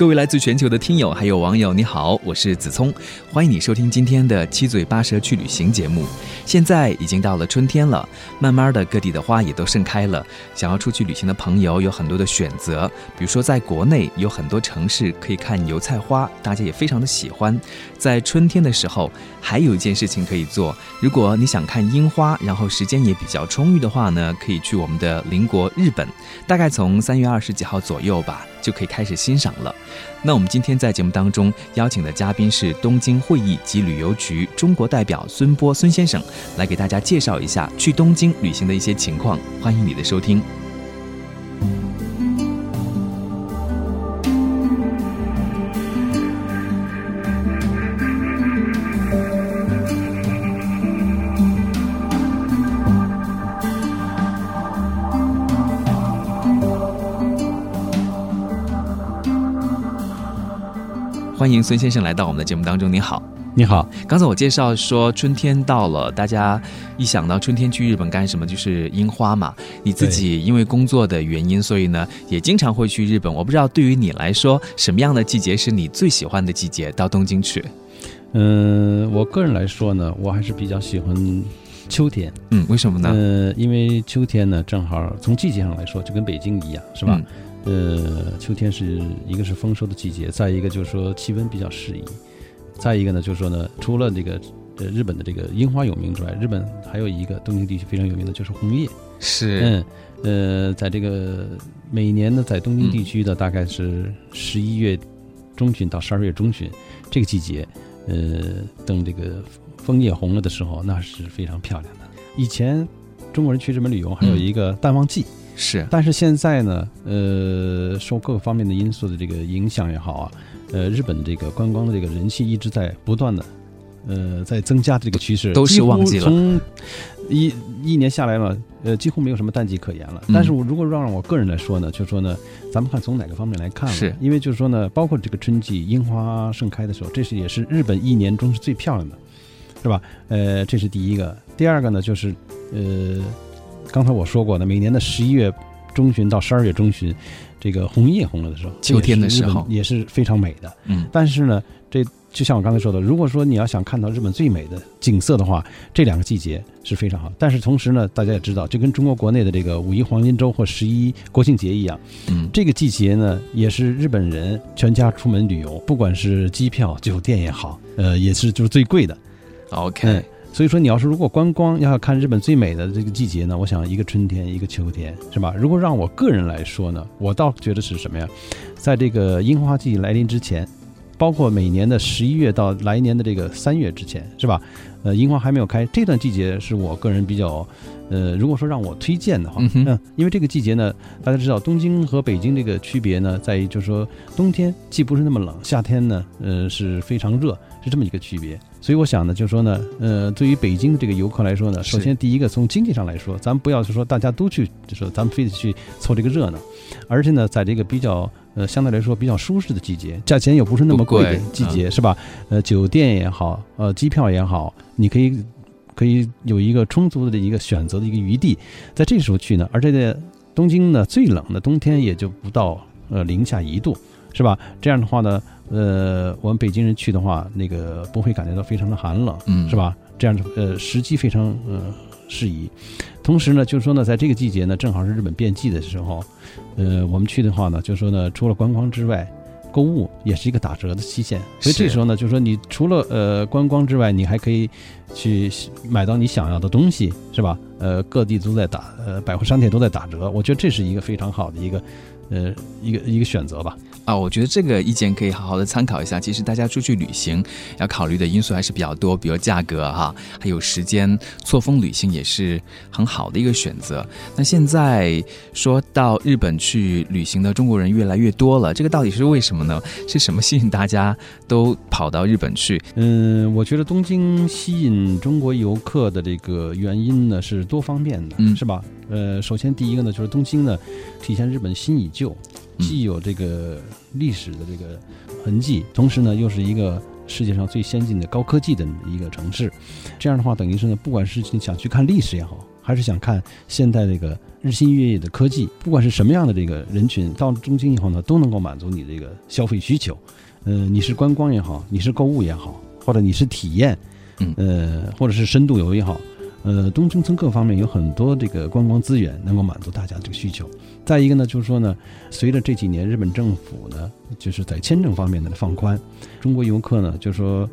各位来自全球的听友还有网友，你好，我是子聪，欢迎你收听今天的七嘴八舌去旅行节目。现在已经到了春天了，慢慢的各地的花也都盛开了。想要出去旅行的朋友有很多的选择，比如说在国内有很多城市可以看油菜花，大家也非常的喜欢。在春天的时候，还有一件事情可以做，如果你想看樱花，然后时间也比较充裕的话呢，可以去我们的邻国日本，大概从三月二十几号左右吧。就可以开始欣赏了。那我们今天在节目当中邀请的嘉宾是东京会议及旅游局中国代表孙波孙先生，来给大家介绍一下去东京旅行的一些情况。欢迎你的收听。欢迎孙先生来到我们的节目当中。你好，你好。刚才我介绍说春天到了，大家一想到春天去日本干什么，就是樱花嘛。你自己因为工作的原因，所以呢也经常会去日本。我不知道对于你来说，什么样的季节是你最喜欢的季节？到东京去？嗯，我个人来说呢，我还是比较喜欢秋天。嗯，为什么呢？呃，因为秋天呢，正好从季节上来说，就跟北京一样，是吧？呃，秋天是一个是丰收的季节，再一个就是说气温比较适宜，再一个呢就是说呢，除了这个呃日本的这个樱花有名之外，日本还有一个东京地区非常有名的就是红叶。是，嗯，呃，在这个每年呢，在东京地区的大概是十一月中旬到十二月中旬这个季节，呃，等这个枫叶红了的时候，那是非常漂亮的。以前中国人去日本旅游还有一个淡旺季。是，但是现在呢，呃，受各个方面的因素的这个影响也好啊，呃，日本这个观光的这个人气一直在不断的，呃，在增加这个趋势，都是旺季了。从一一年下来嘛，呃，几乎没有什么淡季可言了。但是我如果让我个人来说呢，就说呢，咱们看从哪个方面来看？是因为就是说呢，包括这个春季樱花盛开的时候，这是也是日本一年中是最漂亮的，是吧？呃，这是第一个。第二个呢，就是呃。刚才我说过的，每年的十一月中旬到十二月中旬，这个红叶红了的时候，秋天的时候也是非常美的。嗯，但是呢，这就像我刚才说的，如果说你要想看到日本最美的景色的话，这两个季节是非常好。但是同时呢，大家也知道，就跟中国国内的这个五一黄金周或十一国庆节一样，嗯，这个季节呢，也是日本人全家出门旅游，不管是机票、酒店也好，呃，也是就是最贵的。OK。所以说，你要是如果观光要看日本最美的这个季节呢，我想一个春天，一个秋天，是吧？如果让我个人来说呢，我倒觉得是什么呀？在这个樱花季来临之前，包括每年的十一月到来年的这个三月之前，是吧？呃，樱花还没有开，这段季节是我个人比较，呃，如果说让我推荐的话，嗯，因为这个季节呢，大家知道东京和北京这个区别呢，在于就是说冬天既不是那么冷，夏天呢，呃，是非常热，是这么一个区别。所以我想呢，就是说呢，呃，对于北京的这个游客来说呢，首先第一个从经济上来说，咱们不要就说大家都去，就说咱们非得去凑这个热闹，而且呢，在这个比较呃相对来说比较舒适的季节，价钱又不是那么贵的季节，是吧？呃，酒店也好，呃，机票也好，你可以可以有一个充足的一个选择的一个余地，在这时候去呢，而且在，东京呢最冷的冬天也就不到呃零下一度。是吧？这样的话呢，呃，我们北京人去的话，那个不会感觉到非常的寒冷，嗯，是吧？这样的呃时机非常呃适宜。同时呢，就是说呢，在这个季节呢，正好是日本变季的时候，呃，我们去的话呢，就是说呢，除了观光之外，购物也是一个打折的期限。所以这时候呢，就是说你除了呃观光之外，你还可以去买到你想要的东西，是吧？呃，各地都在打，呃，百货商店都在打折。我觉得这是一个非常好的一个呃一个一个选择吧。啊，我觉得这个意见可以好好的参考一下。其实大家出去旅行要考虑的因素还是比较多，比如价格哈，还有时间，错峰旅行也是很好的一个选择。那现在说到日本去旅行的中国人越来越多了，这个到底是为什么呢？是什么吸引大家都跑到日本去？嗯，我觉得东京吸引中国游客的这个原因呢，是多方面的，嗯是吧？呃，首先第一个呢，就是东京呢，体现日本新与旧，嗯既有这个历史的这个痕迹，同时呢，又是一个世界上最先进的高科技的一个城市。这样的话，等于是呢，不管是你想去看历史也好，还是想看现代这个日新月异的科技，不管是什么样的这个人群到东京以后呢，都能够满足你这个消费需求。呃，你是观光也好，你是购物也好，或者你是体验，嗯呃，或者是深度游也好，呃，东京村各方面有很多这个观光资源能够满足大家这个需求。再一个呢，就是说呢，随着这几年日本政府呢，就是在签证方面的放宽，中国游客呢，就说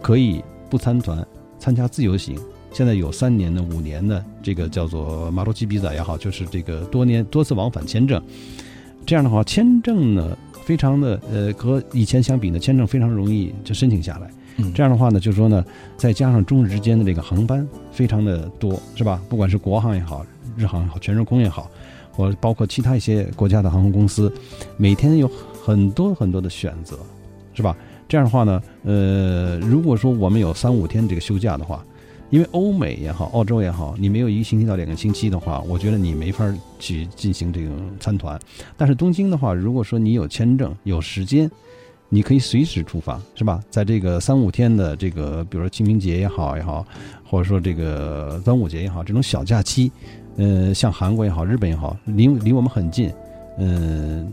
可以不参团，参加自由行。现在有三年的、五年的这个叫做马路基比仔也好，就是这个多年多次往返签证。这样的话，签证呢非常的呃和以前相比呢，签证非常容易就申请下来。嗯这样的话呢，就是说呢，再加上中日之间的这个航班非常的多，是吧？不管是国航也好，日航也好，全日空也好，或包括其他一些国家的航空公司，每天有很多很多的选择，是吧？这样的话呢，呃，如果说我们有三五天这个休假的话，因为欧美也好，澳洲也好，你没有一个星期到两个星期的话，我觉得你没法去进行这种参团。但是东京的话，如果说你有签证、有时间，你可以随时出发，是吧？在这个三五天的这个，比如说清明节也好也好，或者说这个端午节也好，这种小假期，呃，像韩国也好，日本也好，离离我们很近，嗯、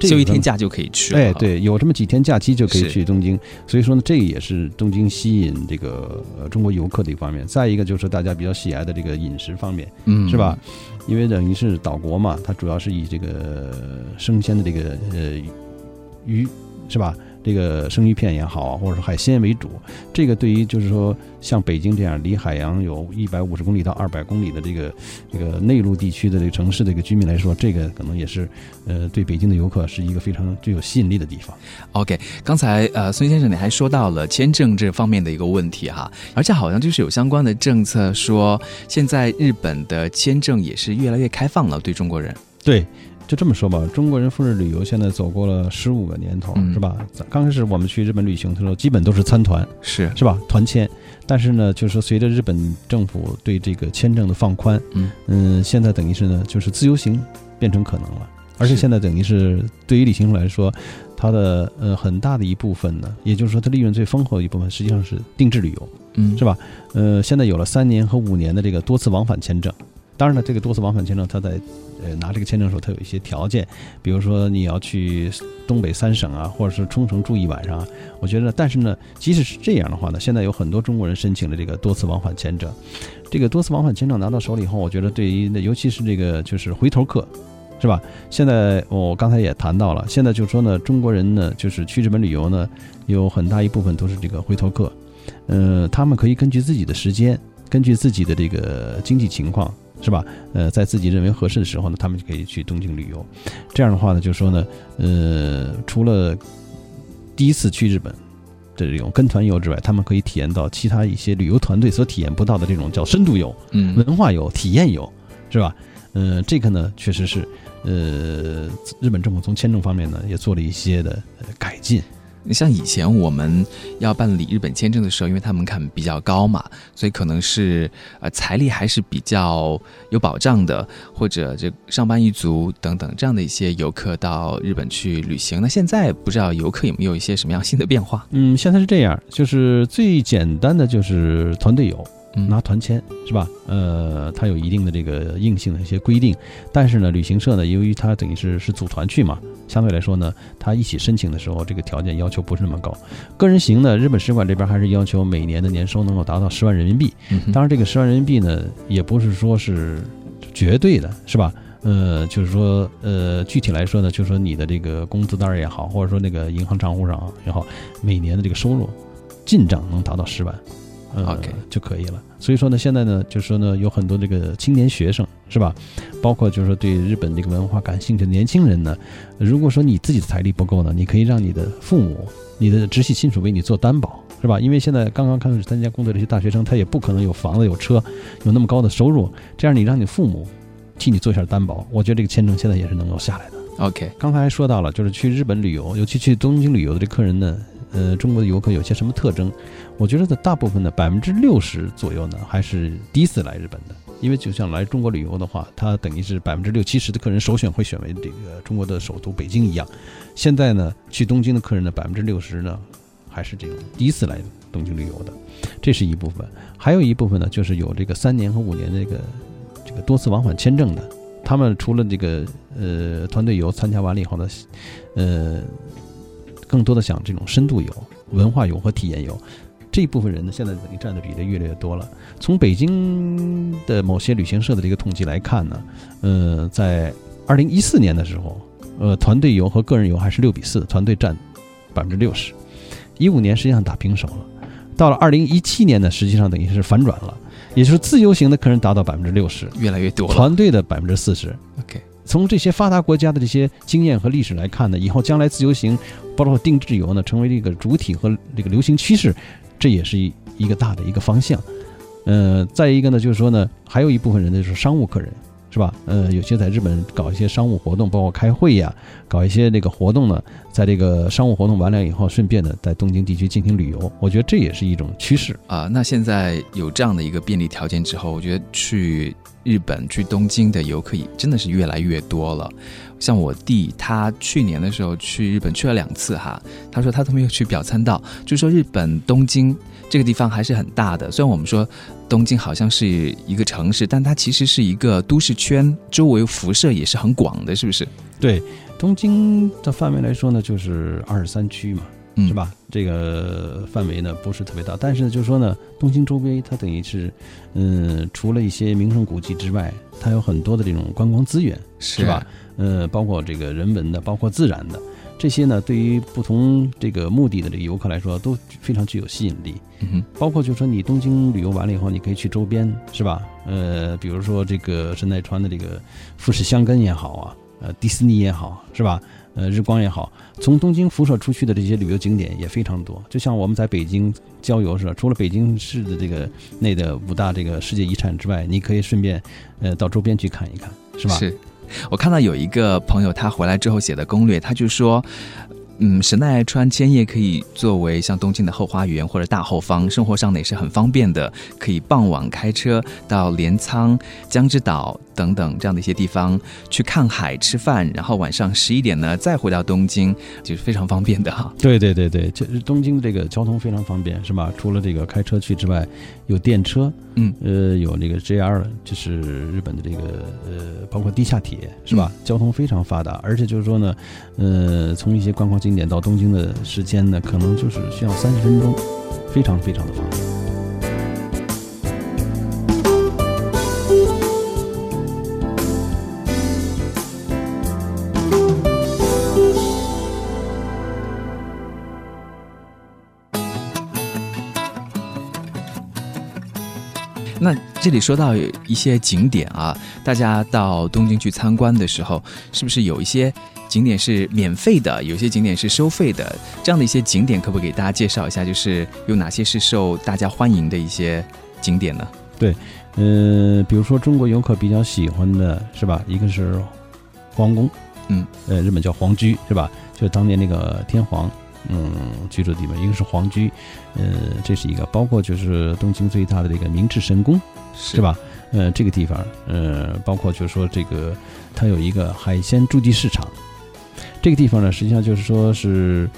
这休一天假就可以去了。哎，，对，有这么几天假期就可以去东京，所以说呢，这个也是东京吸引这个呃中国游客的一方面。再一个就是大家比较喜爱的这个饮食方面，嗯，是吧？？因为等于是岛国嘛，它主要是以这个生鲜的这个呃鱼是吧？这个生鱼片也好，或者说海鲜为主，这个对于就是说像北京这样离海洋有一百五十公里到二百公里的这个这个内陆地区的这个城市的一个居民来说，这个可能也是呃对北京的游客是一个非常具有吸引力的地方。OK，刚才呃孙先生你还说到了签证这方面的一个问题哈，而且好像就是有相关的政策说，现在日本的签证也是越来越开放了，对中国人。对，就这么说吧，中国人赴日旅游现在走过了十五个年头，嗯是吧？刚开始我们去日本旅行的时候，基本都是参团，是，是吧？团签。但是呢，就是说随着日本政府对这个签证的放宽，嗯嗯，现在等于是呢，就是自由行变成可能了。而且现在等于是对于旅行社来说，它的呃很大的一部分呢，也就是说它利润最丰厚的一部分，实际上是定制旅游。嗯，是吧？呃，现在有了三年和五年的这个多次往返签证。当然了，这个多次往返签证，它在呃拿这个签证的时候，它有一些条件，比如说你要去东北三省啊，或者是冲绳住一晚上。我觉得，但是呢，即使是这样的话呢，现在有很多中国人申请了这个多次往返签证。这个多次往返签证拿到手里以后，我觉得对于尤其是这个就是回头客，是吧？现在我刚才也谈到了，现在就说呢，中国人呢，就是去日本旅游呢，有很大一部分都是这个回头客。呃，他们可以根据自己的时间，根据自己的这个经济情况，是吧？呃，在自己认为合适的时候呢，他们就可以去东京旅游。这样的话呢，就说呢，呃，除了第一次去日本的这种跟团游之外，他们可以体验到其他一些旅游团队所体验不到的这种叫深度游、嗯文化游、体验游，是吧？呃，这个呢，确实是，呃，日本政府从签证方面呢，也做了一些的、呃、改进。你像以前我们要办理日本签证的时候，因为它门槛比较高嘛，所以可能是呃财力还是比较有保障的，或者这上班一族等等这样的一些游客到日本去旅行。那现在不知道游客有没有一些什么样新的变化？嗯，现在是这样，就是最简单的就是团队游，拿团签是吧？呃，它有一定的这个硬性的一些规定，但是呢，旅行社呢，由于它等于是是组团去嘛，相对来说呢，它一起申请的时候，这个条件要求不是那么高。个人行呢，日本使馆这边还是要求每年的年收能够达到十万人民币。嗯当然，这个十万人民币呢，也不是说是绝对的，是吧？呃，就是说，呃，具体来说呢，就是说你的这个工资单儿也好，或者说那个银行账户上也好，每年的这个收入进账能达到十万，呃 OK 就可以了。所以说呢，现在呢，就是说呢，有很多这个青年学生，是吧？包括就是说对日本这个文化感兴趣的年轻人呢，如果说你自己的财力不够呢，你可以让你的父母、你的直系亲属为你做担保，是吧？因为现在刚刚开始参加工作的这些大学生，他也不可能有房子、有车、有那么高的收入，这样你让你父母替你做一下担保，我觉得这个签证现在也是能够下来的。OK，刚才还说到了，就是去日本旅游，尤其去东京旅游的这客人呢，呃，中国的游客有些什么特征？我觉得的大部分呢，百分之六十左右呢，还是第一次来日本的。因为就像来中国旅游的话，它等于是百分之六七十的客人首选会选为这个中国的首都北京一样。现在呢，去东京的客人呢，百分之六十呢，还是这种第一次来东京旅游的，这是一部分。还有一部分呢，就是有这个三年和五年这个这个多次往返签证的，他们除了这个呃团队游参加完了以后呢，呃，更多的想这种深度游、文化游和体验游。这一部分人呢，现在等于占的比例越来越多了。从北京的某些旅行社的这个统计来看呢，呃，在二零一四年的时候，呃，团队游和个人游还是六比四，团队占百分之六十。一五年实际上打平手了，到了二零一七年呢，实际上等于是反转了，也就是自由行的客人达到百分之六十，越来越多了。团队的百分之四十。OK，从这些发达国家的这些经验和历史来看呢，以后将来自由行，包括定制游呢，成为这个主体和这个流行趋势。这也是一一个大的一个方向，呃，再一个呢，就是说呢，还有一部分人呢就是商务客人，是吧？呃，有些在日本搞一些商务活动，包括开会呀，搞一些这个活动呢，在这个商务活动完了以后，顺便呢在东京地区进行旅游，我觉得这也是一种趋势啊。那现在有这样的一个便利条件之后，我觉得去日本、去东京的游客也真的是越来越多了。像我弟，他去年的时候去日本去了两次哈，他说他都没有去表参道，就说日本东京这个地方还是很大的。虽然我们说东京好像是一个城市，但它其实是一个都市圈，周围辐射也是很广的，是不是？对，东京的范围来说呢，就是二十三区嘛，嗯、是吧？这个范围呢不是特别大，但是就是说呢，东京周边它等于是，嗯，除了一些名胜古迹之外，它有很多的这种观光资源，是吧？呃，包括这个人文的，包括自然的，这些呢，对于不同这个目的的这个游客来说，都非常具有吸引力。嗯哼，包括就是说，你东京旅游完了以后，你可以去周边，是吧？呃，比如说这个神奈川的这个富士箱根也好啊，呃，迪士尼也好，是吧？呃，日光也好，从东京辐射出去的这些旅游景点也非常多。就像我们在北京郊游似的，除了北京市的这个内的五大这个世界遗产之外，你可以顺便呃到周边去看一看，是吧？是。我看到有一个朋友，他回来之后写的攻略，他就说，嗯，神奈川千叶可以作为像东京的后花园或者大后方，生活上呢也是很方便的，可以傍晚开车到镰仓、江之岛等等这样的一些地方去看海、吃饭，然后晚上十一点呢再回到东京，就是非常方便的哈。对对对对，就是东京这个交通非常方便，是吧？除了这个开车去之外，有电车，嗯，呃，有那个 JR，就是日本的这个呃，包括地下铁，是吧？交通非常发达，而且就是说呢，呃，从一些观光景点到东京的时间呢，可能就是需要三十分钟，非常非常的方便。那这里说到一些景点啊，大家到东京去参观的时候，是不是有一些景点是免费的，有些景点是收费的？这样的一些景点，可不可以给大家介绍一下？就是有哪些是受大家欢迎的一些景点呢？对，呃，比如说中国游客比较喜欢的是吧？一个是皇宫，嗯，呃，日本叫皇居是吧？就当年那个天皇。嗯，居住的地方一个是皇居，呃，这是一个，包括就是东京最大的这个明治神宫，是是吧？呃，这个地方，呃，包括就是说这个它有一个海鲜驻地市场，这个地方呢，实际上就是说是，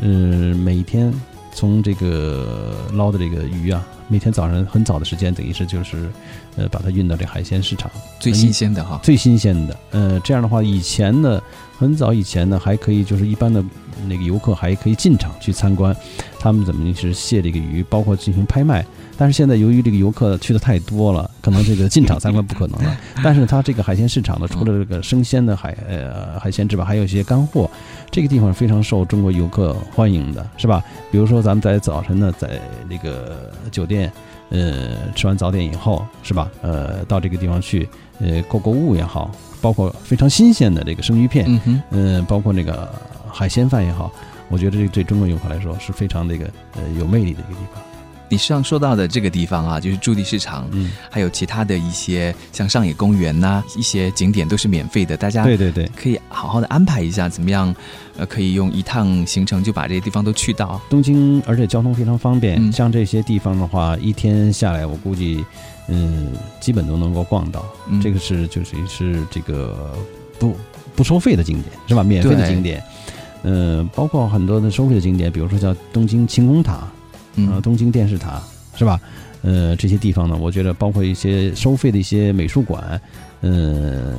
呃，每天从这个捞的这个鱼啊，每天早上很早的时间，等于是就是，呃，把它运到这海鲜市场，最新鲜的哈，最新鲜的，呃，这样的话，以前呢，很早以前呢，还可以就是一般的。那个游客还可以进场去参观，他们怎么是卸这个鱼，包括进行拍卖。但是现在由于这个游客去的太多了，可能这个进场参观不可能了。但是它这个海鲜市场呢，除了这个生鲜的海呃海鲜之外，还有一些干货。这个地方非常受中国游客欢迎的，是吧？比如说咱们在早晨呢，在那个酒店呃吃完早点以后，是吧？呃，到这个地方去呃购购物也好，包括非常新鲜的这个生鱼片，嗯包括那个。海鲜饭也好，我觉得这对中国游客来说是非常那个呃有魅力的一个地方。你上说到的这个地方啊，就是驻地市场，嗯，还有其他的一些像上野公园呐、一些景点都是免费的，大家对对对，可以好好的安排一下，怎么样？呃，可以用一趟行程就把这些地方都去到。东京而且交通非常方便，嗯像这些地方的话，一天下来我估计，嗯，基本都能够逛到。嗯这个是就是是这个不不收费的景点是吧？免费的景点，呃，包括很多的收费的景点，比如说叫东京晴空塔，呃，东京电视塔是吧？呃，这些地方呢，我觉得包括一些收费的一些美术馆，呃，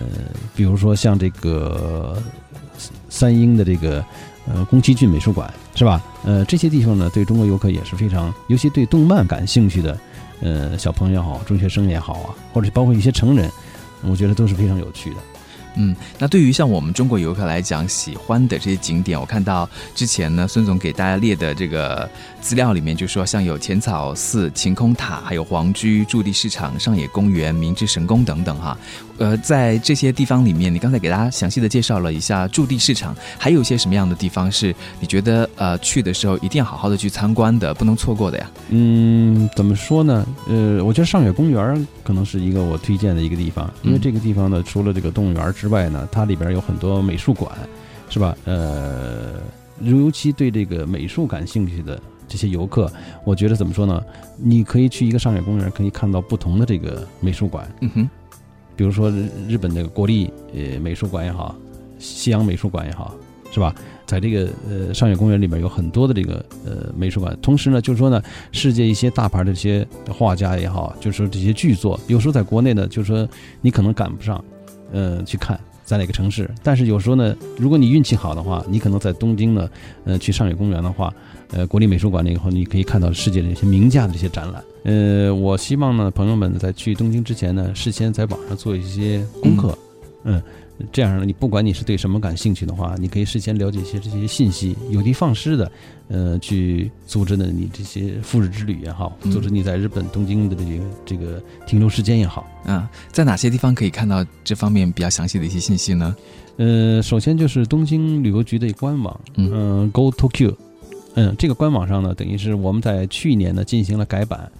比如说像这个三英的这个呃宫崎骏美术馆是吧？呃，这些地方呢，对中国游客也是非常，尤其对动漫感兴趣的，呃，小朋友也好，中学生也好啊，或者包括一些成人，我觉得都是非常有趣的。嗯，那对于像我们中国游客来讲，喜欢的这些景点，我看到之前呢，孙总给大家列的这个资料里面就说，像有浅草寺、晴空塔，还有皇居、驻地市场、上野公园、明治神宫等等哈。呃，在这些地方里面，你刚才给大家详细的介绍了一下驻地市场，还有一些什么样的地方是你觉得呃去的时候一定要好好的去参观的，不能错过的呀？嗯，怎么说呢？呃，我觉得上野公园可能是一个我推荐的一个地方，因为嗯这个地方呢，除了这个动物园之外呢，它里边有很多美术馆，是吧？呃，尤其对这个美术感兴趣的这些游客，我觉得怎么说呢？你可以去一个上野公园，可以看到不同的这个美术馆，嗯哼，比如说日本的国立呃美术馆也好，西洋美术馆也好，是吧？在这个呃上野公园里面有很多的这个呃美术馆，同时呢，就是说呢，世界一些大牌的这些画家也好，就是说这些巨作，有时候在国内呢，就是说你可能赶不上，呃，去看在哪个城市，但是有时候呢，如果你运气好的话，你可能在东京呢，呃，去上野公园的话，呃，国立美术馆那以后，你可以看到世界的一些名家的这些展览。呃，我希望呢，朋友们在去东京之前呢，事先在网上做一些功课，嗯。这样呢，你不管你是对什么感兴趣的话，你可以事先了解一些这些信息，有的放矢的，呃，去组织呢你这些赴日之旅也好，嗯组织你在日本东京的这个这个停留时间也好。啊，在哪些地方可以看到这方面比较详细的一些信息呢？呃，首先就是东京旅游局的官网，嗯嗯、g o Tokyo，嗯，这个官网上呢，等于是我们在去年呢进行了改版，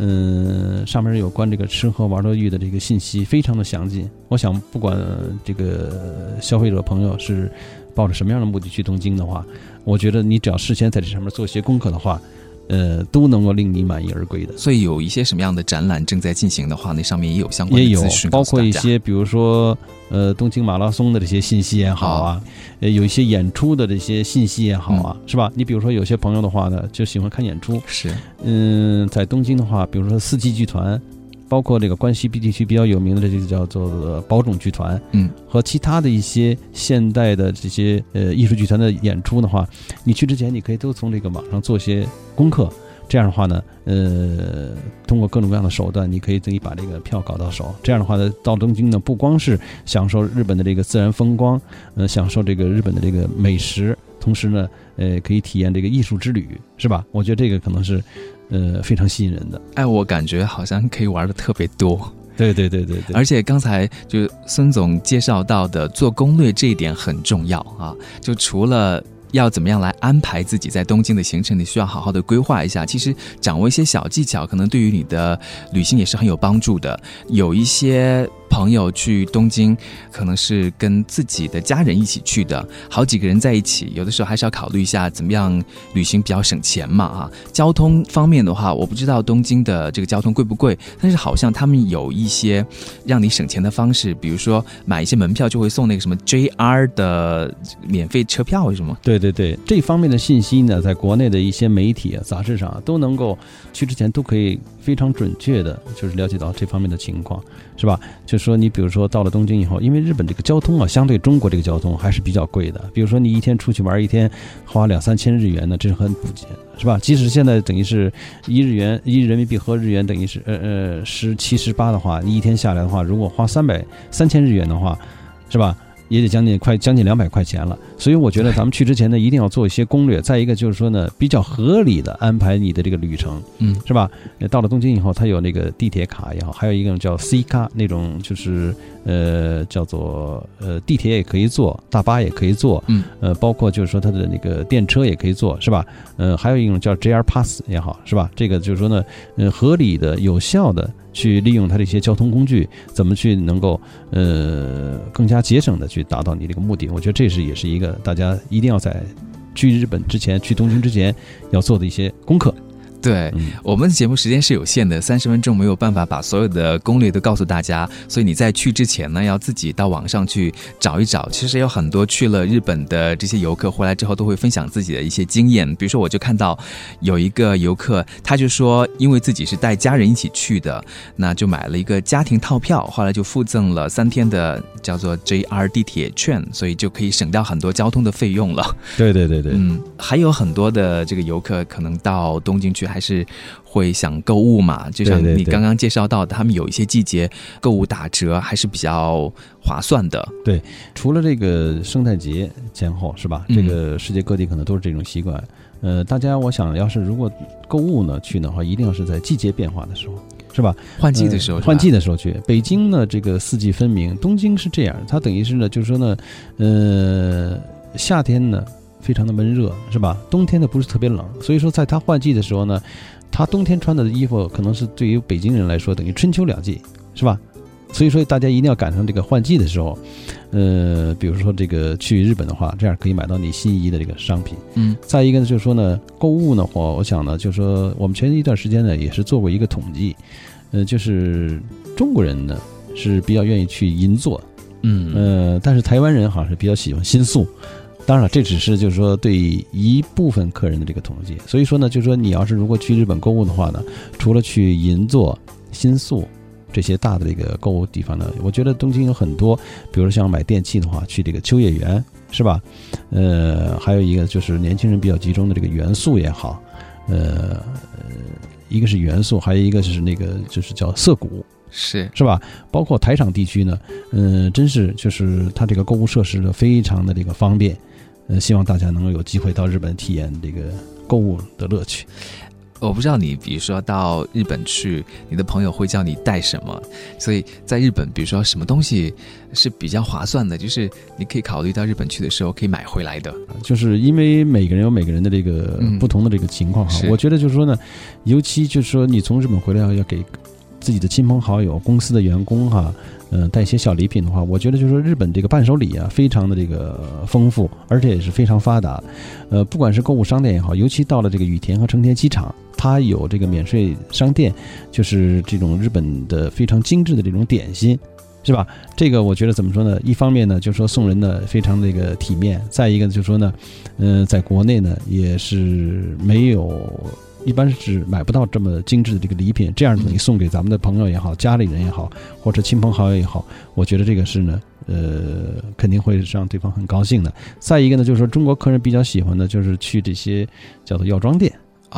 嗯，上面有关这个吃喝玩乐欲的这个信息非常的详尽。我想，不管这个消费者朋友是抱着什么样的目的去东京的话，我觉得你只要事先在这上面做一些功课的话，呃，都能够令你满意而归的。所以有一些什么样的展览正在进行的话，那上面也有相关也有的资讯，包括一些，比如说呃东京马拉松的这些信息也好啊，呃有一些演出的这些信息也好啊，是吧？你比如说有些朋友的话呢，就喜欢看演出，是。嗯，在东京的话，比如说四季剧团，包括这个关西 B 地区比较有名的这个叫做宝冢剧团，嗯，和其他的一些现代的这些呃艺术剧团的演出的话，你去之前你可以都从这个网上做些功课。这样的话呢，呃，通过各种各样的手段，你可以自己把这个票搞到手。这样的话呢，到东京呢，不光是享受日本的这个自然风光，呃，享受这个日本的这个美食，同时呢，呃，可以体验这个艺术之旅，是吧？我觉得这个可能是，呃，非常吸引人的。哎，我感觉好像可以玩的特别多，对对对对对，而且刚才就孙总介绍到的做攻略这一点很重要啊，就除了。要怎么样来安排自己在东京的行程？你需要好好的规划一下。其实掌握一些小技巧，可能对于你的旅行也是很有帮助的。有一些朋友去东京，可能是跟自己的家人一起去的，好几个人在一起，有的时候还是要考虑一下怎么样旅行比较省钱嘛啊。交通方面的话，我不知道东京的这个交通贵不贵，但是好像他们有一些让你省钱的方式，比如说买一些门票就会送那个什么 JR 的免费车票，是吗？对对对，这方面的信息呢，在国内的一些媒体啊、杂志上都能够去之前都可以非常准确的，就是了解到这方面的情况，是吧？就说你比如说到了东京以后，因为日本这个交通啊，相对中国这个交通还是比较贵的。比如说你一天出去玩一天，花两三千日元呢，这是很普及的，是吧？即使现在等于是一日元一人民币和日元等于是呃呃十七十八的话，你一天下来的话，如果花三百三千日元的话，是吧？也得将近快将近两百块钱了。所以我觉得咱们去之前呢，一定要做一些攻略。再一个就是说呢，比较合理的安排你的这个旅程，嗯，是吧？到了东京以后，它有那个地铁卡也好，还有一个叫 C 卡那种，就是呃叫做呃地铁也可以坐，大巴也可以坐，嗯，呃包括就是说它的那个电车也可以坐，是吧？呃，还有一种叫 JR Pass 也好，是吧？这个就是说呢，呃，合理的、有效的去利用它的一些交通工具，怎么去能够呃更加节省的去达到你这个目的？我觉得这是也是一个大家一定要在去日本之前、去东京之前要做的一些功课。对我们的节目时间是有限的，三十分钟没有办法把所有的攻略都告诉大家，所以你在去之前呢，要自己到网上去找一找。其实有很多去了日本的这些游客回来之后，都会分享自己的一些经验。比如说，我就看到有一个游客，他就说，因为自己是带家人一起去的，那就买了一个家庭套票，后来就附赠了三天的叫做 JR 地铁券，所以就可以省掉很多交通的费用了。对对对对，嗯，还有很多的这个游客可能到东京去。还是会想购物嘛，就像你刚刚介绍到的，他们有一些季节购物打折还是比较划算的。对，除了这个圣诞节前后是吧？这个世界各地可能都是这种习惯。呃，大家我想要是如果购物呢去的话，一定要是在季节变化的时候，是吧？换季的时候，换季的时候去。北京呢，这个四季分明；东京是这样，它等于是呢，就是说呢，呃，夏天呢。非常的闷热，是吧？冬天呢不是特别冷，所以说在它换季的时候呢，它冬天穿的衣服可能是对于北京人来说等于春秋两季，是吧？所以说大家一定要赶上这个换季的时候，呃，比如说这个去日本的话，这样可以买到你心仪的这个商品。嗯。再一个呢，就是说呢，购物的话我想呢，就是说我们前一段时间呢也是做过一个统计，呃，就是中国人呢是比较愿意去银座，嗯，呃，但是台湾人好像是比较喜欢新宿。当然了，这只是就是说对一部分客人的这个统计。所以说呢，就是说你要是如果去日本购物的话呢，除了去银座、新宿这些大的这个购物地方呢，我觉得东京有很多，比如像买电器的话，去这个秋叶原是吧？呃，还有一个就是年轻人比较集中的这个元素也好，呃，一个是元素，还有一个就是那个就是叫涩谷，是是吧？包括台场地区呢，嗯，真是就是它这个购物设施呢非常的这个方便。呃，希望大家能够有机会到日本体验这个购物的乐趣。我不知道你，比如说到日本去，你的朋友会叫你带什么？所以在日本，比如说什么东西是比较划算的，就是你可以考虑到日本去的时候可以买回来的。就是因为每个人有每个人的这个不同的这个情况哈。我觉得就是说呢，尤其就是说你从日本回来要给自己的亲朋好友、公司的员工哈。嗯，带一些小礼品的话，我觉得就是说日本这个伴手礼啊，非常的这个丰富，而且也是非常发达。呃，不管是购物商店也好，尤其到了这个羽田和成田机场，它有这个免税商店，就是这种日本的非常精致的这种点心，是吧？这个我觉得怎么说呢？一方面呢，就是说送人呢非常这个体面；再一个呢就是说呢，嗯，在国内呢也是没有。一般是买不到这么精致的这个礼品，这样子你送给咱们的朋友也好，家里人也好，或者亲朋好友也好，我觉得这个是呢，呃，肯定会让对方很高兴的。再一个呢，就是说中国客人比较喜欢的，就是去这些叫做药妆店，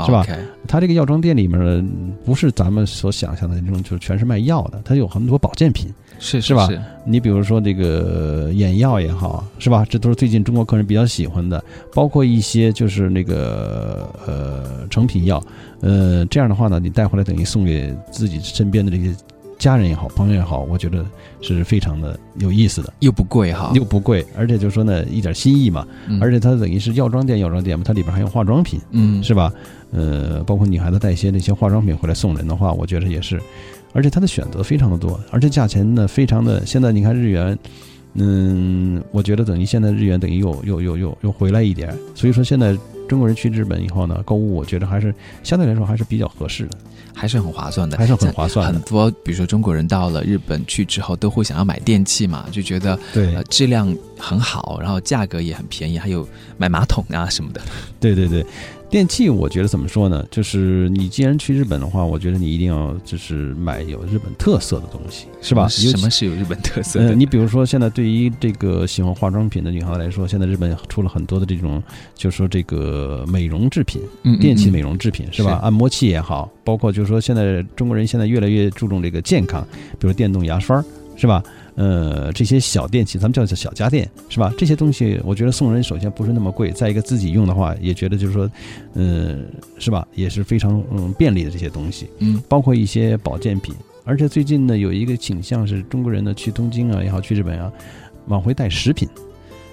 是吧？他这个药妆店里面不是咱们所想象的那种，就是全是卖药的，它有很多保健品。是是吧？你比如说这个眼药也好，是吧？这都是最近中国客人比较喜欢的，包括一些就是那个呃成品药，呃这样的话呢，你带回来等于送给自己身边的这些家人也好，朋友也好，我觉得是非常的有意思的，又不贵哈，又不贵，而且就是说呢一点心意嘛，而且它等于是药妆店，药妆店嘛，它里边还有化妆品，嗯，是吧？呃，包括女孩子带一些那些化妆品回来送人的话，我觉得也是。而且它的选择非常的多，而且价钱呢非常的。现在你看日元，嗯，我觉得等于现在日元等于又又又又又回来一点。所以说现在中国人去日本以后呢，购物我觉得还是相对来说还是比较合适的，还是很划算的，还是很划算。很多比如说中国人到了日本去之后，都会想要买电器嘛，就觉得对质量很好，然后价格也很便宜，还有买马桶啊什么的。对对对。电器，我觉得怎么说呢？就是你既然去日本的话，我觉得你一定要就是买有日本特色的东西，是吧？什么是有日本特色的？你比如说，现在对于这个喜欢化妆品的女孩子来说，现在日本出了很多的这种，就是说这个美容制品，电器美容制品，是吧？按摩器也好，包括就是说现在中国人现在越来越注重这个健康，比如电动牙刷。是吧？呃，这些小电器，咱们叫叫小家电，是吧？这些东西，我觉得送人首先不是那么贵，再一个自己用的话，也觉得就是说，呃，是吧？也是非常嗯便利的这些东西，嗯，包括一些保健品。而且最近呢，有一个倾向是中国人呢去东京啊也好，去日本啊，往回带食品，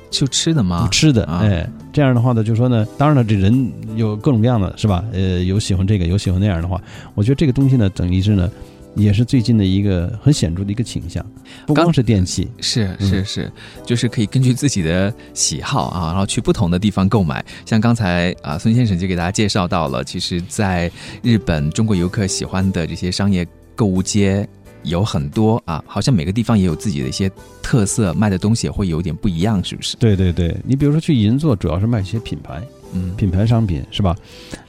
就吃的吗？吃的，啊哎，这样的话呢，就说呢，当然了，这人有各种各样的，是吧？呃，有喜欢这个，有喜欢那样的话，我觉得这个东西呢，等于是呢，也是最近的一个很显著的一个倾向，不光是电器，是嗯是是，就是可以根据自己的喜好啊，然后去不同的地方购买。像刚才啊，孙先生就给大家介绍到了，其实在日本中国游客喜欢的这些商业购物街有很多啊，好像每个地方也有自己的一些特色，卖的东西也会有点不一样，是不是？对对对，你比如说去银座，主要是卖一些品牌嗯，品牌商品，是吧？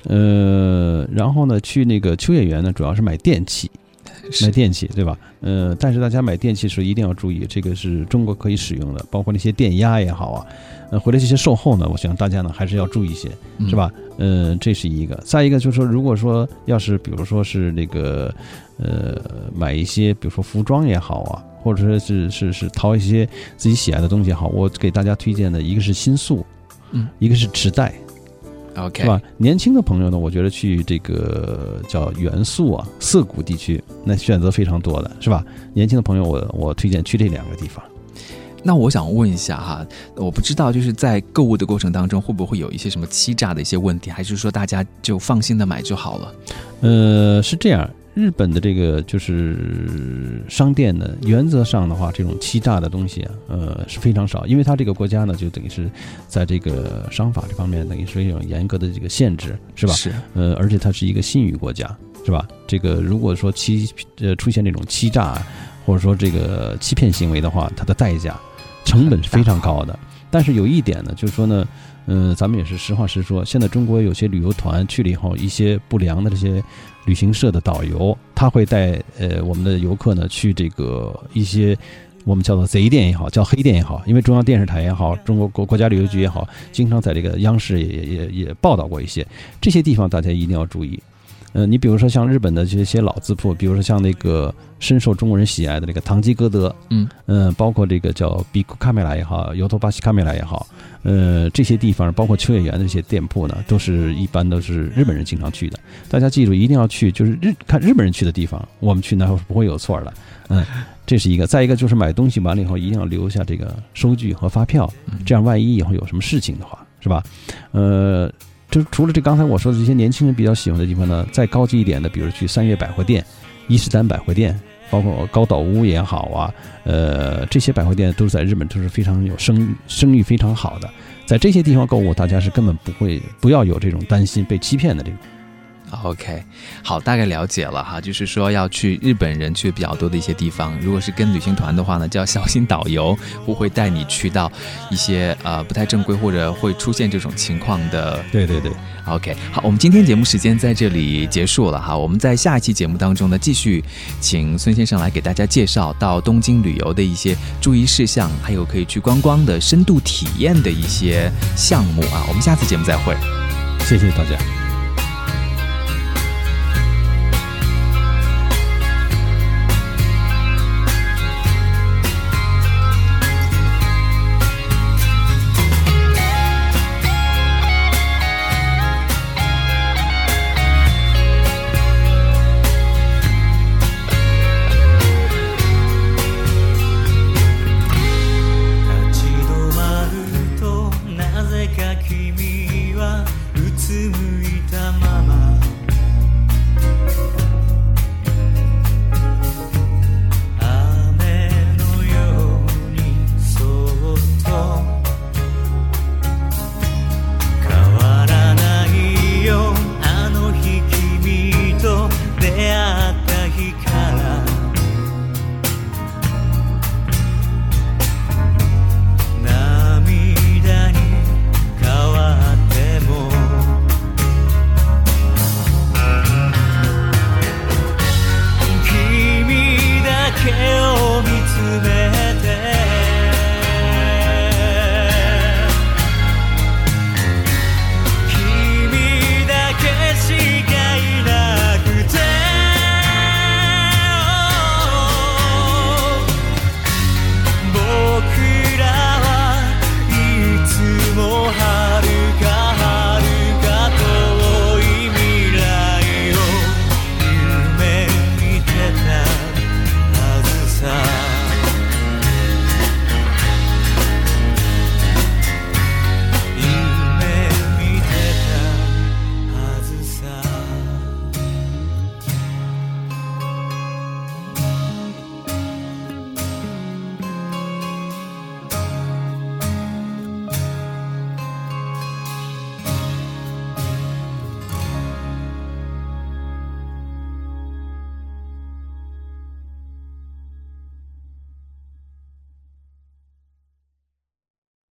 呃，然后呢，去那个秋叶原呢，主要是买电器，买电器，对吧？呃，但是大家买电器时候一定要注意，这个是中国可以使用的，包括那些电压也好啊，呃，回来这些售后呢，我想大家呢还是要注意一些，嗯是吧？呃，这是一个。再一个就是说，如果说要是比如说是那个呃买一些，比如说服装也好啊，或者说是是是淘一些自己喜爱的东西也好，我给大家推荐的一个是新宿，嗯，一个是池袋。OK 是吧？年轻的朋友呢，我觉得去这个叫元素啊、涩谷地区，那选择非常多的，是吧？年轻的朋友我，我推荐去这两个地方。那我想问一下哈，我不知道就是在购物的过程当中，会不会有一些什么欺诈的一些问题，还是说大家就放心的买就好了？呃，是这样，日本的这个就是商店呢，原则上的话，这种欺诈的东西啊，呃是非常少，因为它这个国家呢，就等于是在这个商法这方面，等于是一种严格的这个限制，是吧？是，呃，而且它是一个信誉国家，是吧？这个如果说欺呃出现这种欺诈或者说这个欺骗行为的话，它的代价成本是非常高的。但是有一点呢，就是说呢，嗯、咱们也是实话实说，现在中国有些旅游团去了以后，一些不良的这些旅行社的导游，他会带呃我们的游客呢去这个一些。我们叫做贼店也好，叫黑店也好，因为中央电视台也好，中国国国家旅游局也好，经常在这个央视也也也也报道过一些这些地方，大家一定要注意。呃，你比如说像日本的这些老字铺，比如说像那个深受中国人喜爱的那个唐吉诃德，嗯呃，包括这个叫比库卡梅拉也好，尤托巴西卡梅拉也好，呃，这些地方包括秋叶原的这些店铺呢，都是一般都是日本人经常去的。大家记住，一定要去，就是日看日本人去的地方，我们去那不会有错的。嗯，这是一个。再一个就是买东西完了以后，一定要留下这个收据和发票，这样万一以后有什么事情的话，是吧？呃。就除了这刚才我说的这些年轻人比较喜欢的地方呢，再高级一点的，比如去三月百货店、伊势丹百货店，包括高岛屋也好啊，呃，这些百货店都是在日本都是非常有声声誉非常好的，在这些地方购物，大家是根本不会不要有这种担心被欺骗的这种。OK，好，大概了解了哈，就是说要去日本人去比较多的一些地方，如果是跟旅行团的话呢，就要小心导游不会带你去到一些呃不太正规或者会出现这种情况的。对对对，OK，好，我们今天节目时间在这里结束了哈，我们在下一期节目当中呢，继续请孙先生来给大家介绍到东京旅游的一些注意事项，还有可以去观光的深度体验的一些项目啊，我们下次节目再会。谢谢大家。